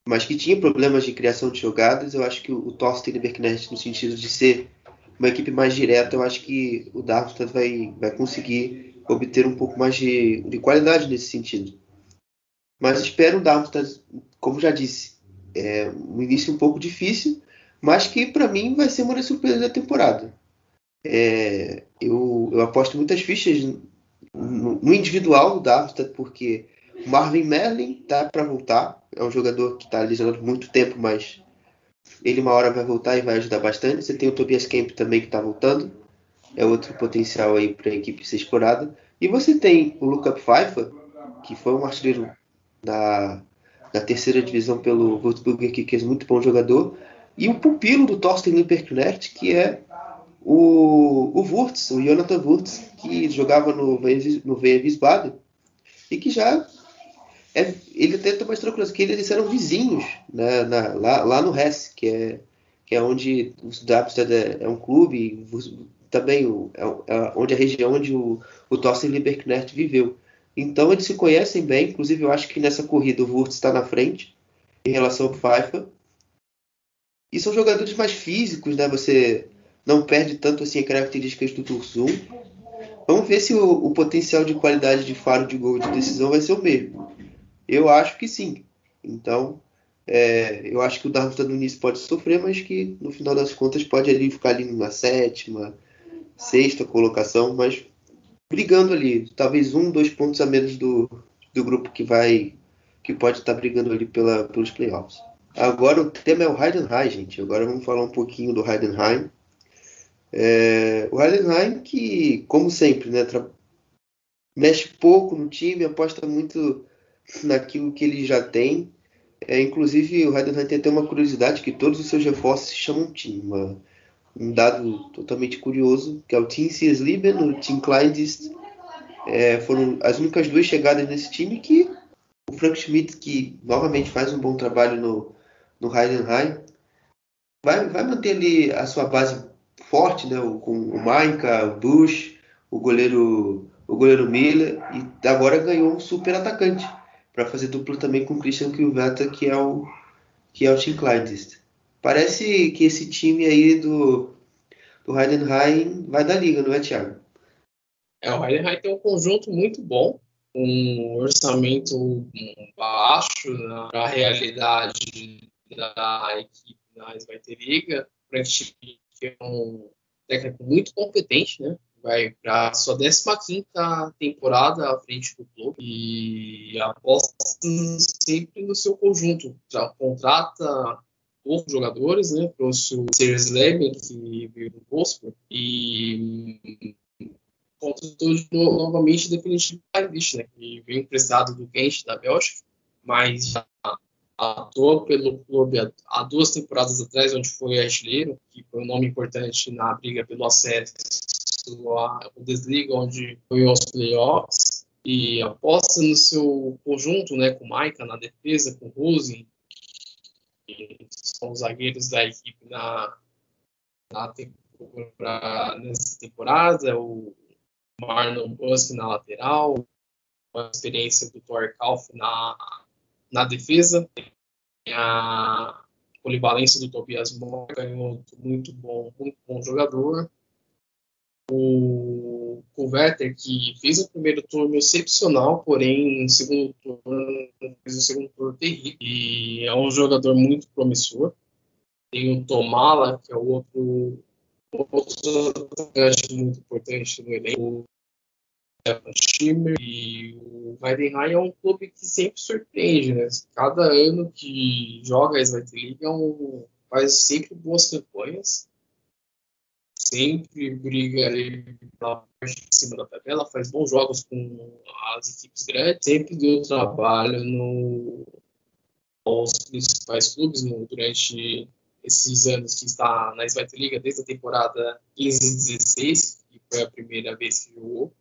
mas que tinha problemas de criação de jogadas. Eu acho que o, o Thorsten Berknet, no sentido de ser uma equipe mais direta, eu acho que o Darmstadt vai, vai conseguir obter um pouco mais de, de qualidade nesse sentido. Mas espero o Darmstadt, como já disse, é um início um pouco difícil, mas que para mim vai ser uma das surpresas da temporada. É, eu, eu, aposto muitas fichas no, no individual do Darmstadt, porque o Marvin Merlin tá para voltar. É um jogador que está lesionado muito tempo, mas ele uma hora vai voltar e vai ajudar bastante. Você tem o Tobias Kemp também que está voltando. É outro potencial aí para a equipe ser explorada. E você tem o Luca Pfeiffer, que foi um artilheiro da, da terceira divisão pelo Würzburg, que é muito bom jogador. E o pupilo do Thorsten Limperknecht, que é o, o Wurtz, o Jonathan Wurtz, que jogava no, no Wiesbaden e que já é, ele tenta mais tranquilo, que eles eram vizinhos né, na, lá, lá no Hesse, que é, que é onde o Darmstadt é, é um clube, também o, é, é onde a região onde o, o Thorsten Lieberknecht viveu. Então eles se conhecem bem, inclusive eu acho que nessa corrida o Wurtz está na frente em relação ao Pfeiffer. E são jogadores mais físicos, né? Você não perde tanto assim as características do Tursum. Vamos ver se o, o, potencial de qualidade de faro de gol de decisão vai ser o mesmo. Eu acho que sim. Então, é, eu acho que o no início pode sofrer, mas que no final das contas pode ali ficar ali na sétima, sexta colocação, mas brigando ali, talvez um, dois pontos a menos do, do grupo que vai, que pode estar brigando ali pela, pelos playoffs. Agora o tema é o Heidenheim, gente. Agora vamos falar um pouquinho do Heidenheim. É, o Heidenheim que, como sempre, né, mexe pouco no time, aposta muito naquilo que ele já tem. É, inclusive, o Heidenheim tem até uma curiosidade que todos os seus reforços se chamam time. Uma, um dado totalmente curioso, que é o Team Siesleben e o Team Kleindienst. É, foram as únicas duas chegadas nesse time que o Frank Schmidt, que novamente faz um bom trabalho no, no Heidenheim, vai, vai manter ali a sua base forte, né, com o Mainka, o Bush, o goleiro, o goleiro Miller, e agora ganhou um super atacante para fazer dupla também com o Christian Kilveta, que é o que é o Team Kleindienst. Parece que esse time aí do, do Heidenheim vai da liga, não é, Thiago? É, o Heidenheim tem um conjunto muito bom, um orçamento baixo na né, realidade da equipe na Liga. Frank Schmidt é um técnico muito competente, né? Vai para sua 15 temporada à frente do clube e aposta sempre no seu conjunto. Já contrata poucos jogadores, né? Trouxe o Sears Leben, que veio do Wolfsburg, e contratou novamente definitivo Paris, né? Que veio emprestado do Gent da Bélgica, mas já atuou pelo clube há duas temporadas atrás, onde foi artilheiro, que foi um nome importante na briga pelo acesso a Bundesliga, onde foi aos playoffs, e aposta no seu conjunto, né, com Maika na defesa, com Rosen, que são os zagueiros da equipe na, na temporada, nessa temporada, o Marlon Busk na lateral, a experiência do Thor Kauf na, na defesa, a polivalência do Tobias Moura, muito bom, muito bom jogador, o, Vetter, que fez o primeiro turno excepcional, porém, no segundo turno, fez o segundo turno terrível. E é um jogador muito promissor. Tem o Tomala, que é o outro, outro atacante muito importante no elenco. O Schimmer e o Weidenheim é um clube que sempre surpreende, né? Cada ano que joga a Zweite é um, faz sempre boas campanhas sempre briga ali pela parte de cima da tabela, faz bons jogos com as equipes grandes, sempre deu trabalho no, principais clubes no, durante esses anos que está na Liga, desde a temporada 15-16, que foi a primeira vez que jogou.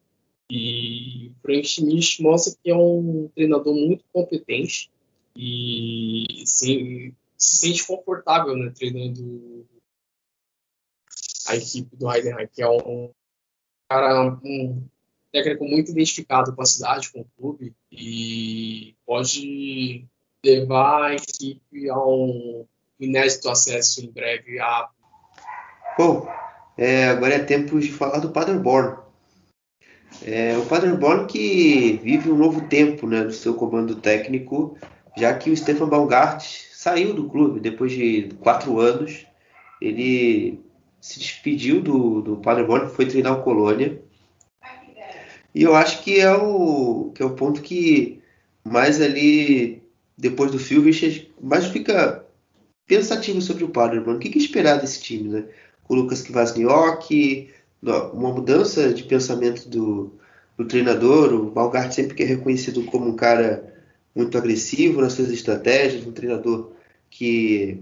E o Frank Schmidt mostra que é um treinador muito competente e se sente confortável né, treinando a equipe do Heidenheim, que é um cara, um técnico muito identificado com a cidade, com o clube, e pode levar a equipe a um inédito acesso em breve a. Bom, é, agora é tempo de falar do Paderborn. É, o Paderborn que vive um novo tempo né, no seu comando técnico, já que o Stefan Baumgart saiu do clube depois de quatro anos. Ele se despediu do, do Paderborn, foi treinar o Colônia. E eu acho que é o, que é o ponto que mais ali, depois do Filvich, mais fica pensativo sobre o Paderborn. O que, que esperar desse time, né? Com o Lucas Kvasniok, uma mudança de pensamento do, do treinador. O Balgart sempre que é reconhecido como um cara muito agressivo nas suas estratégias, um treinador que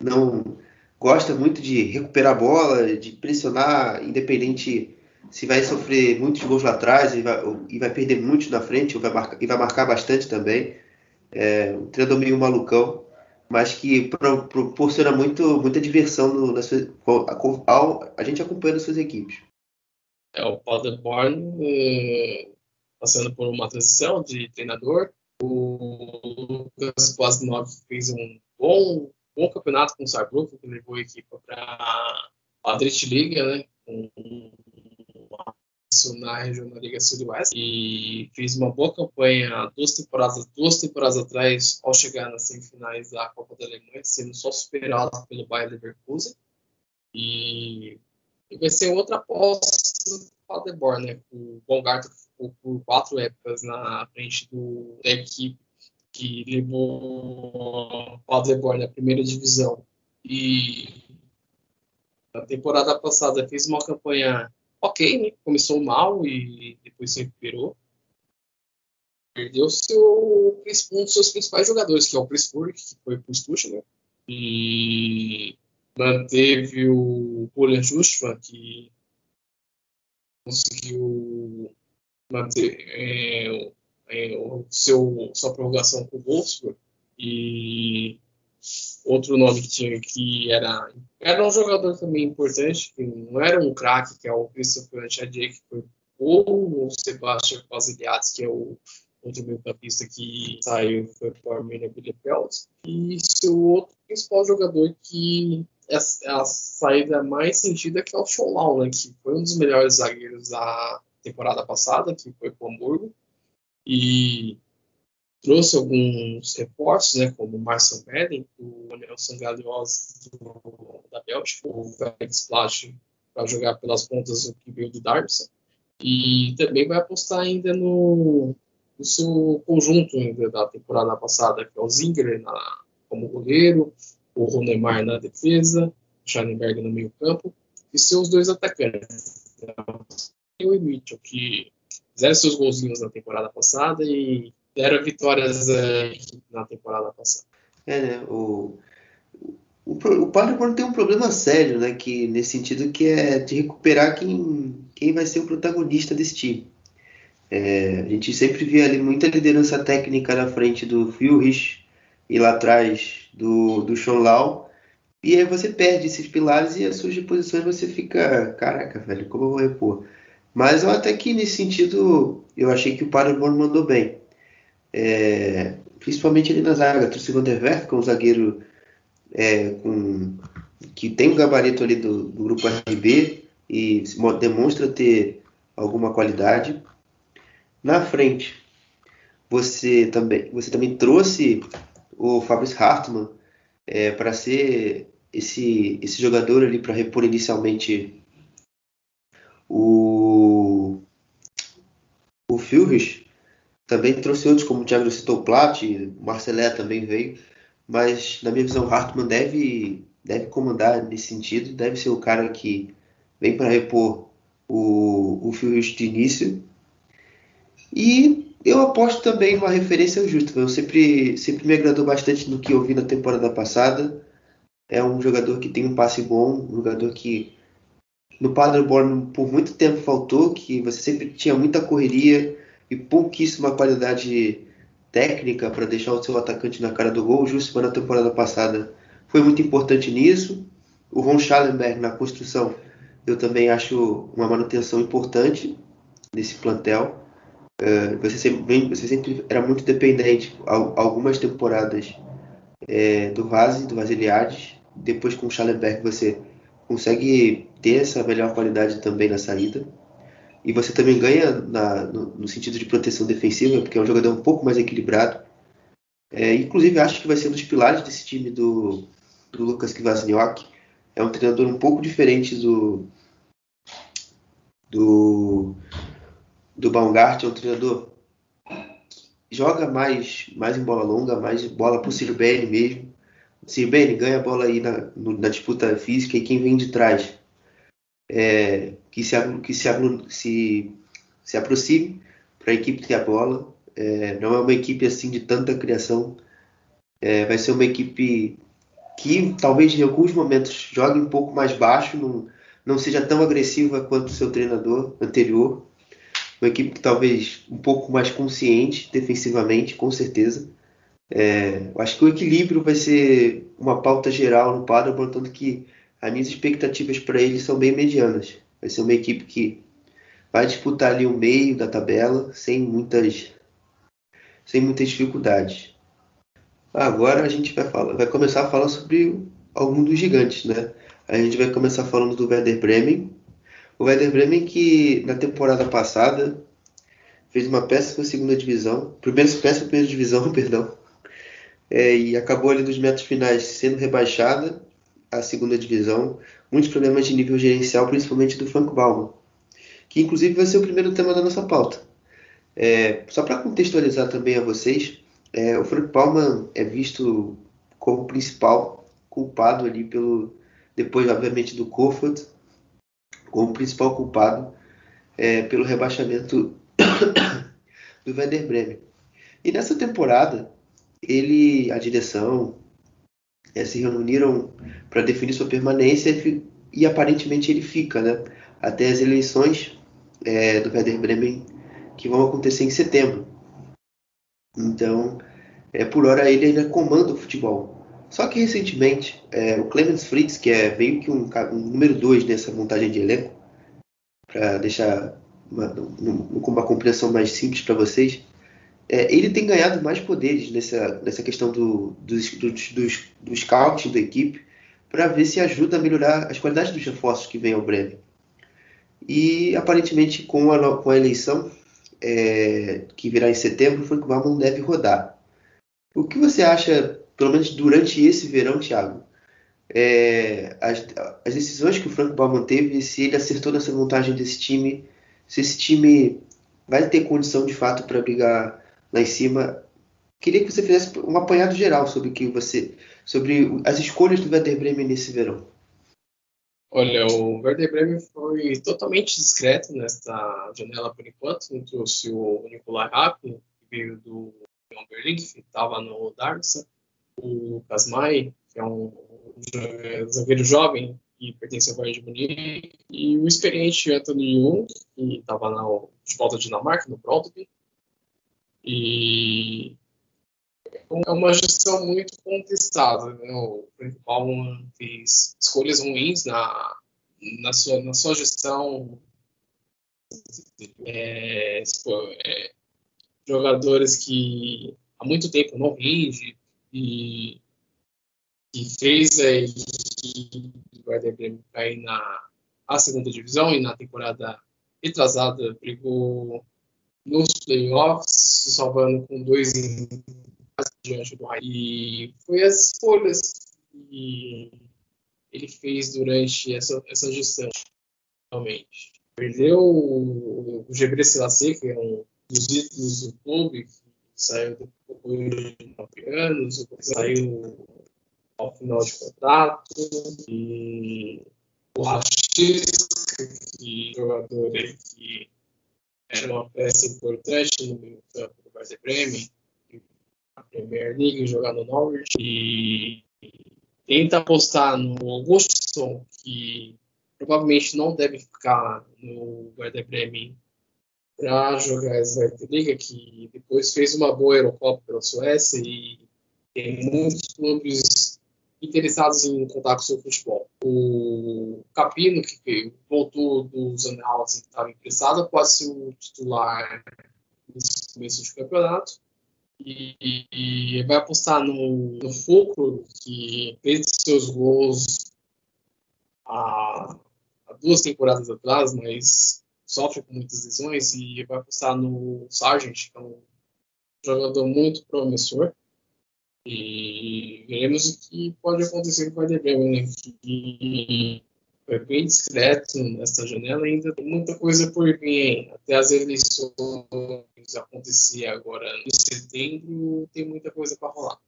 não gosta muito de recuperar a bola, de pressionar, independente se vai sofrer muitos gols lá atrás e vai, e vai perder muitos na frente, vai marcar, e vai marcar bastante também. É um treinador meio malucão, mas que pro, proporciona muito, muita diversão no, na sua, ao, a gente acompanhando suas equipes. É, o Paderborn eh, passando por uma transição de treinador. O Lucas Blasnov fez um bom, bom campeonato com o Saarbrücken, que levou a equipe para a Drittliga, né? Isso na Regionalliga Sudoeste e fez uma boa campanha duas temporadas, duas temporadas atrás ao chegar nas semifinais da Copa da Alemanha, sendo só superado pelo Bayer Leverkusen e, e vai ser outra aposta do Paderborn, né? O Bongart ficou por quatro épocas na frente do, da equipe que levou o Paderborn na primeira divisão e na temporada passada fez uma campanha ok, né? Começou mal e depois se recuperou. Perdeu seu, um dos seus principais jogadores, que é o Chris Burke, que foi pro Stuttgart, né? E manteve o Julian Justman, que conseguiu manter é, é, seu, sua prorrogação com o Wolfsburg. E outro nome que tinha que era era um jogador também importante que não era um craque que é o Christopher Chadier que foi ou o Sebastian Basiliades que é o outro meio campista que saiu foi para o Armenia Bielefeld e seu outro principal jogador que é a saída mais sentida que é o Scholau, né, que foi um dos melhores zagueiros da temporada passada que foi para o Hamburgo e trouxe alguns reforços, né, como o Marcel Mellen, o Nelson Galios da Bélgica, o Felix Plach para jogar pelas pontas o que veio do Darmstadt, e também vai apostar ainda no, no seu conjunto ainda da temporada passada, que é o Zinger na, como goleiro, o Ronemar na defesa, o Schallenberg no meio campo, e seus dois atacantes, né, o Mitchell, que fizeram seus golzinhos na temporada passada e deram vitórias é, na temporada passada. É, né? O, o, o Paderborn tem um problema sério, né? Que, nesse sentido que é de recuperar quem, quem vai ser o protagonista desse time. É, a gente sempre vê ali muita liderança técnica na frente do Friedrich e lá atrás do, do Schonlau. E aí você perde esses pilares e as suas posições você fica, caraca, velho, como eu vou repor? Mas até que nesse sentido eu achei que o Paderborn mandou bem é, principalmente ali na zaga. Trouxe Van der Werf, que é um zagueiro é, com, que tem o um gabarito ali do, do, grupo RB e demonstra ter alguma qualidade. Na frente, você também, você também trouxe o Fabrício Hartmann é, para ser esse, esse jogador ali para repor inicialmente o, o Fulrich também trouxe outros, como o Thiago citou, o Marcelé também veio, mas na minha visão, Hartmann deve, deve comandar nesse sentido, deve ser o cara que vem para repor o, o Phil de início. E eu aposto também uma referência ao Justo, eu sempre, sempre me agradou bastante no que eu vi na temporada passada. É um jogador que tem um passe bom, um jogador que no Paderborn por muito tempo faltou, que você sempre tinha muita correria, e pouquíssima qualidade técnica para deixar o seu atacante na cara do gol. O Jussiman na temporada passada foi muito importante nisso. O Ron Schallenberg na construção eu também acho uma manutenção importante nesse plantel. Uh, você, sempre, você, sempre, era muito dependente algumas temporadas é, do Vase, do Vasiliades. Depois com o Schallenberg você consegue ter essa melhor qualidade também na saída. E você também ganha na, no, no, sentido de proteção defensiva, porque é um jogador um pouco mais equilibrado. É, inclusive, acho que vai ser um dos pilares desse time do, do Lucas Kvasniok. É um treinador um pouco diferente do, do, do Baumgart. É um treinador que joga mais, mais em bola longa, mais bola para o mesmo. O Sirbene ganha a bola aí na, na disputa física e quem vem de trás é, que, se, que se, se, se aproxime para a equipe ter a bola. É, não é uma equipe assim de tanta criação. É, vai ser uma equipe que talvez em alguns momentos jogue um pouco mais baixo, não, não seja tão agressiva quanto o seu treinador anterior. Uma equipe que talvez um pouco mais consciente defensivamente, com certeza. É, acho que o equilíbrio vai ser uma pauta geral no Paderborn, tanto que as minhas expectativas para ele são bem medianas. Vai ser uma equipe que vai disputar ali o meio da tabela sem muitas sem muitas dificuldades. Agora a gente vai falar, vai começar a falar sobre algum dos gigantes, né? A gente vai começar falando do Werder Bremen. O Werder Bremen que na temporada passada fez uma péssima segunda divisão, primeira péssima primeira divisão, perdão, é, e acabou ali nos metros finais sendo rebaixada à segunda divisão. Muitos problemas de nível gerencial, principalmente do Frank Baumann, que inclusive vai ser o primeiro tema da nossa pauta. É, só para contextualizar também a vocês, é, o Frank Baumann é visto como principal culpado ali pelo, depois obviamente do Kofod, como principal culpado é, pelo rebaixamento do Werder Bremen. E nessa temporada, ele, a direção, é, se reuniram para definir sua permanência e, e, aparentemente ele fica, né? Até as eleições é, do Werder Bremen que vão acontecer em setembro. Então, é, por hora ele ainda comanda o futebol. Só que recentemente, é, o Clemens Fritz, que é meio que um, um número 2 nessa montagem de elenco, para deixar uma, uma compreensão mais simples para vocês, é, ele tem ganhado mais poderes nessa, nessa questão do, dos, dos, dos, da equipe para ver se ajuda a melhorar as qualidades dos reforços que vem ao Bremen. E aparentemente com a, com a eleição é, que virá em setembro, Frank Baumann deve rodar. O que você acha, pelo menos durante esse verão, Thiago? É, as, as, decisões que o Frank Baumann teve, se ele acertou nessa montagem desse time, se esse time vai ter condição de fato para brigar lá em cima. Queria que você fizesse um apanhado geral sobre que você, sobre as escolhas do Werder Bremen nesse verão. Olha, o Werder Bremen foi totalmente discreto nesta janela por enquanto. Não trouxe o Nicolai Rapp, que veio do Union que estava no Darmstadt. O Kasmai, que é um zagueiro jovem que pertence ao Bayern de Munique. E o experiente Anthony Jung, que estava na futebol da Dinamarca, no Brøndby. E é uma gestão muito contestada. Né? O Frank Baumann fez escolhas ruins na, na, sua, na sua gestão. É, é, jogadores que há muito tempo não rende e, e fez a equipe do Werder Bremen cair na segunda divisão e na temporada retrasada brigou nos playoffs, se salvando com dois diante do Raio. E foi as escolhas que ele fez durante essa, essa gestão, realmente. Perdeu o, Gebre Selassie, que é um dos títulos do clube, que saiu depois de nove anos, saiu ao final de contrato, e o Rachis, que é jogador que era uma peça importante no campo do Werder Bremen, na Premier League, jogar no Norwich, e tenta apostar no Augustsson, que provavelmente não deve ficar no Werder Bremen para jogar a Zweite Liga, que depois fez uma boa Eurocopa pela Suécia e tem muitos clubes interessados em contar com o futebol. O Capino, que voltou do Sandhausen, estava emprestado, pode ser o titular nesse começo de campeonato. E, e, vai apostar no, no Fulcro, que fez seus gols há, há, duas temporadas atrás, mas sofre com muitas lesões, e vai apostar no Sargent, que é um jogador muito promissor. E veremos o que pode acontecer com o Werder Bremen, que foi bem discreto nessa janela, ainda tem muita coisa por vir. Até as eleições acontecer agora em setembro, tem muita coisa para rolar.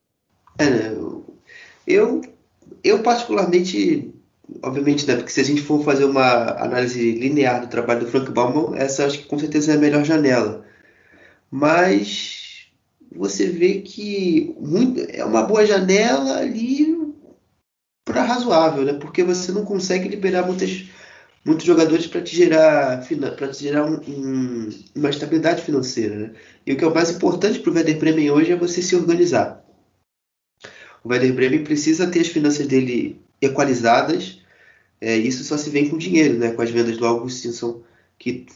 É, né? eu, eu particularmente, obviamente, né, porque se a gente for fazer uma análise linear do trabalho do Frank Baumann, essa acho que com certeza é a melhor janela. Mas você vê que muito, é uma boa janela ali para razoável, né? Porque você não consegue liberar muitas, muitos jogadores para te gerar, para te gerar um, um, uma estabilidade financeira, né? E o que é o mais importante para o Werder Bremen hoje é você se organizar. O Werder Bremen precisa ter as finanças dele equalizadas. É, isso só se vem com dinheiro, né? Com as vendas do Augustinson que,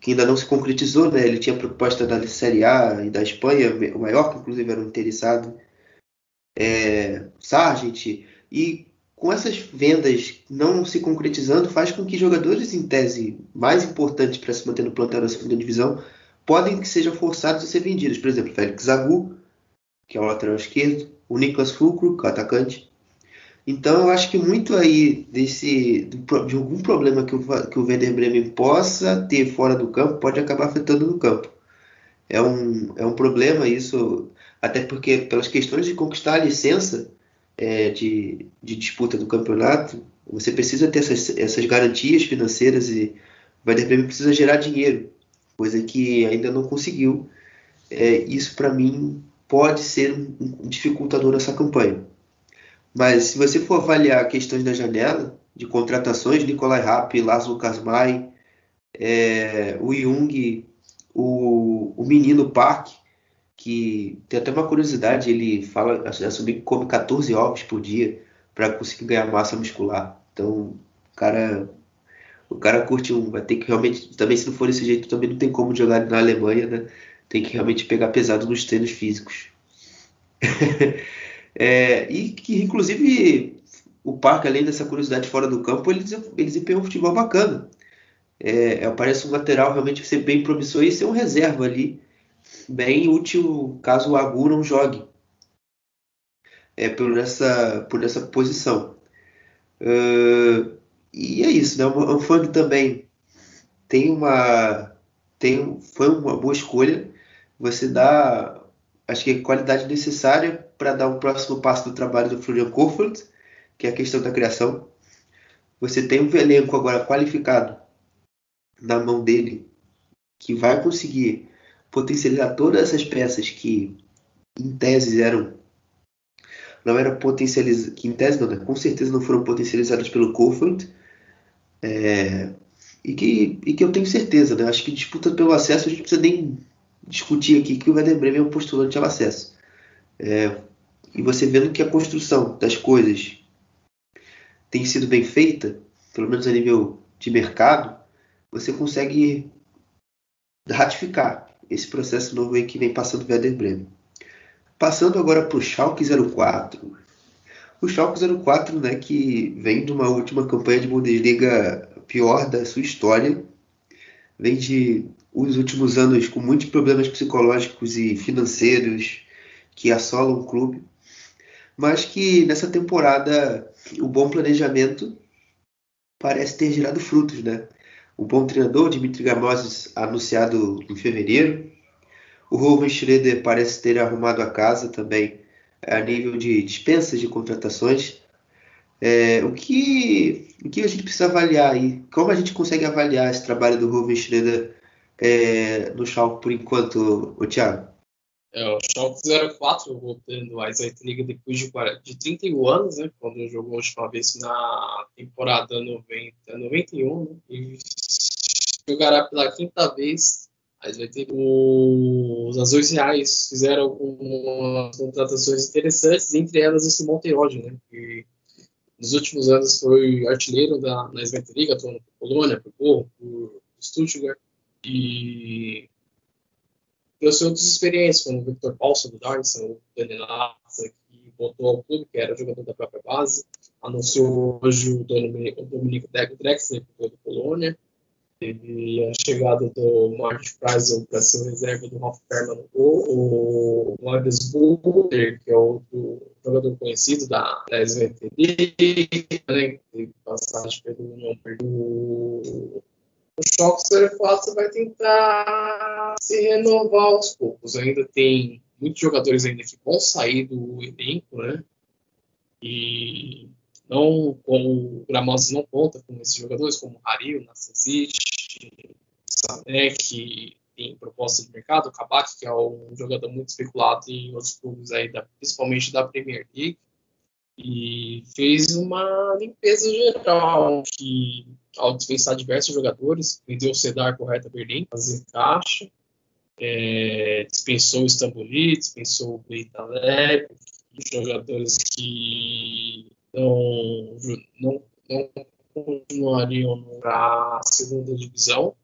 que ainda não se concretizou, né? Ele tinha proposta da Série A e da Espanha, o Mallorca, inclusive, era um interessado. É, Sargent, e com essas vendas não se concretizando, faz com que jogadores, em tese, mais importantes para se manter no plantel da segunda divisão, podem que sejam forçados a ser vendidos. Por exemplo, Félix Zagu, que é o lateral esquerdo, o Niklas Fulcro, que é o atacante. Então eu acho que muito aí desse de algum problema que o, que o Werder Bremen possa ter fora do campo pode acabar afetando no campo. É um, é um problema isso, até porque pelas questões de conquistar a licença é, de, de disputa do campeonato, você precisa ter essas, essas garantias financeiras e o Werder Bremen precisa gerar dinheiro, coisa que ainda não conseguiu. É, isso para mim pode ser um dificultador nessa campanha. Mas se você for avaliar questões da janela de contratações, Nicolai Rapp, Laszlo Kasmai, é, o Jung, o, o menino Park, que tem até uma curiosidade, ele fala, assumir que come 14 ovos por dia para conseguir ganhar massa muscular. Então, o cara, o cara curte um, vai ter que realmente, também se não for desse jeito, também não tem como jogar na Alemanha, né? Tem que realmente pegar pesado nos treinos físicos. é, e que, inclusive, o Parque, além dessa curiosidade fora do campo, ele, ele desempenhou um futebol bacana. É, é, parece um lateral realmente ser bem promissor e ser um reserva ali, bem útil caso o Agu não jogue é, por, essa, por essa posição. Uh, e é isso, né? O Fang também tem uma tem, foi uma boa escolha. Você dá, acho que a qualidade necessária para dar um próximo passo do trabalho do Florian Kohfeldt, que é a questão da criação. Você tem um elenco agora qualificado na mão dele, que vai conseguir potencializar todas essas peças que, em tese, eram não eram potencializadas, que em tese não, né? com certeza não foram potencializadas pelo Kohfeldt, é, e, que, e que eu tenho certeza, né? acho que disputa pelo acesso a gente precisa nem discutir aqui que o Werder Bremen é um postulante ao acesso. É, e você vendo que a construção das coisas tem sido bem feita, pelo menos a nível de mercado, você consegue ratificar esse processo novo aí que vem passando o Werder Bremen. Passando agora para o Schalke 04. O Schalke 04, né, que vem de uma última campanha de Bundesliga pior da sua história, vem de os últimos anos com muitos problemas psicológicos e financeiros que assolam o clube, mas que nessa temporada o bom planejamento parece ter gerado frutos, né? O bom treinador, Dimitri Gamoses, anunciado em fevereiro. O Ruben Schroeder parece ter arrumado a casa também a nível de dispensas de contratações. É, o, que, o que a gente precisa avaliar aí? Como a gente consegue avaliar esse trabalho do Ruben Schroeder é, no Schalke por enquanto, o Thiago? É, o Schalke 04 voltando à Zweitliga depois de, 40, de 31 anos, né, quando jogou a última vez na temporada 90, 91, né, e jogará pela quinta vez. Vai ter os Azuis Reais fizeram algumas contratações interessantes, entre elas o Simon Terodde, né, que nos últimos anos foi artilheiro da, na Zweitliga, atuando por Polônia, por Porro, por Stuttgart, e trouxe outras experiências, como o Victor Paulson do Darmstadt, o Daniel Latza, que voltou ao clube, que era jogador da própria base, anunciou hoje o Dominico Drexler, que do Polônia, teve a chegada do Martin Preisel para ser o reserva do Ralf Perman no gol, o Magnus Buller, que é outro jogador conhecido da, da SVTD, né, que passagem pelo União Perdeu o Schalke 04 vai tentar se renovar aos poucos. Ainda tem muitos jogadores ainda que vão sair do elenco, né? E não como o Gramoso não conta com esses jogadores, como Haril, Nassasic, Sané, que tem proposta de mercado, o Kabak, que é um jogador muito especulado em outros clubes aí, da, principalmente da Premier League e fez uma limpeza geral que ao dispensar diversos jogadores, vendeu o Cedar correto a Berlim, fazer caixa, é, dispensou o Istambuli, dispensou o Beitaleb, jogadores que não, não, não continuariam para a segunda divisão,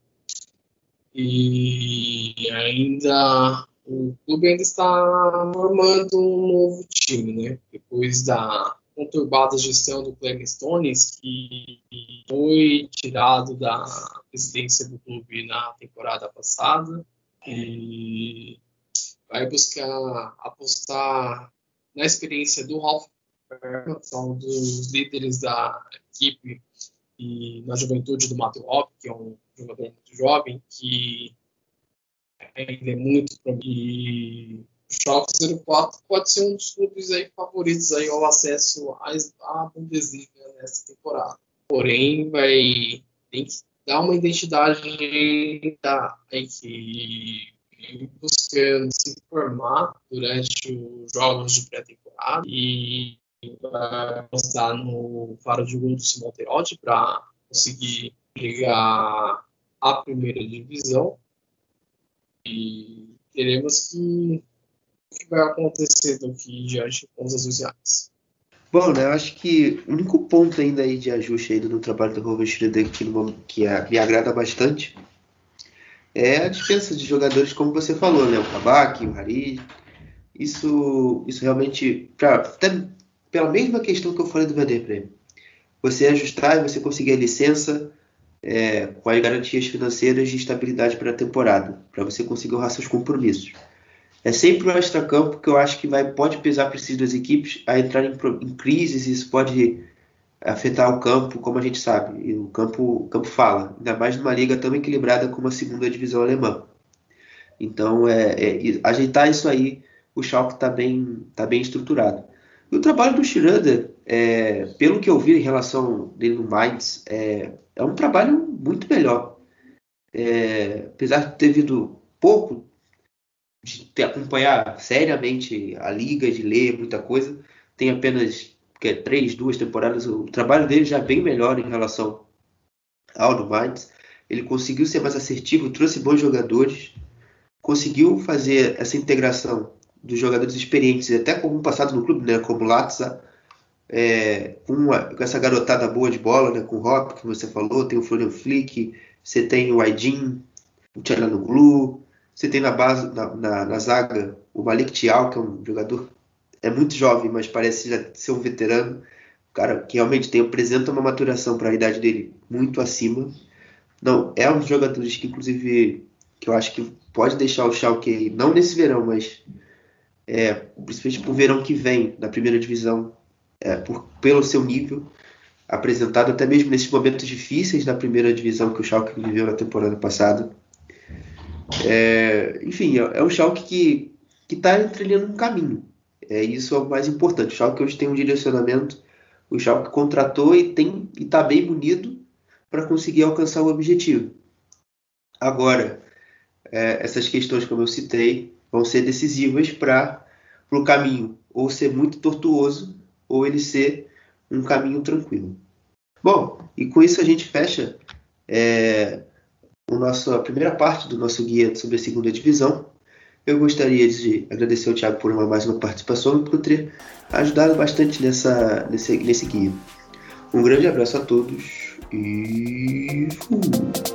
E ainda o clube ainda está formando um novo time, né? Depois da conturbada gestão do Clemens Stones, que foi tirado da presidência do clube na temporada passada, e vai buscar apostar na experiência do Ralph são dos líderes da equipe e na juventude do Matheus Hop, que é um jogador muito jovem, que ainda é muito e o Schalke 04 pode ser um dos clubes aí favoritos aí ao acesso à Bundesliga nessa temporada. Porém, vai tem que dar uma identidade da equipe buscando se formar durante os jogos de pré-temporada e vai postar no Faro de Gol do Terotti para conseguir chegar à primeira divisão e queremos que o que vai acontecer daqui diante com os azuis. Bom, né, eu acho que o único ponto ainda aí de ajuste ainda no trabalho do Robert Schroeder que, que me agrada bastante é a dispensa de jogadores, como você falou, né? O Kabak, o Harid. Isso, isso realmente, pra, até pela mesma questão que eu falei do Vanderprem, você ajustar e você conseguir a licença é, com as garantias financeiras de estabilidade para a temporada, para você conseguir honrar seus compromissos. É sempre o extra-campo que eu acho que vai, pode pesar para essas duas equipes a entrar em, em crises, isso pode afetar o campo, como a gente sabe. E o campo, o campo fala, ainda mais numa liga tão equilibrada como a segunda divisão alemã. Então, é, é ajeitar isso aí, o Schalke está bem, tá bem estruturado. E o trabalho do Schroeder, é, pelo que eu vi em relação dele no Mainz, é, é um trabalho muito melhor. É, apesar de ter vindo pouco, de ter, acompanhar seriamente a liga, de ler muita coisa, tem apenas que é, três, duas temporadas, o trabalho dele já é bem melhor em relação ao do Mainz. Ele conseguiu ser mais assertivo, trouxe bons jogadores, conseguiu fazer essa integração dos jogadores experientes, até com um passado no clube, né, como Latza, é, com, essa garotada boa de bola, né, com o Hop, que você falou, tem o Florian Flick, você tem o Aydin, o Glu, você tem na base, na, na, na, zaga, o Malik Tial, que é um jogador é muito jovem, mas parece já ser um veterano, cara que realmente tem apresenta uma maturação para a idade dele muito acima. Não, é um dos jogadores que inclusive que eu acho que pode deixar o Schalke não nesse verão, mas é, principalmente o verão que vem, na primeira divisão, é, por, pelo seu nível apresentado, até mesmo nesses momentos difíceis da primeira divisão que o Schalke viveu na temporada passada. É, enfim, é, é um Schalke que está trilhando um caminho. É, isso é o mais importante. O Schalke hoje tem um direcionamento, o Schalke contratou e tem e está bem munido para conseguir alcançar o objetivo. Agora, é, essas questões, como eu citei, vão ser decisivas para o caminho ou ser muito tortuoso ou ele ser um caminho tranquilo. Bom, e com isso a gente fecha é, o nosso, a primeira parte do nosso guia sobre a segunda divisão. Eu gostaria de agradecer ao Thiago por uma, mais uma participação e por ter ajudado bastante nessa, nesse, nesse guia. Um grande abraço a todos e fui!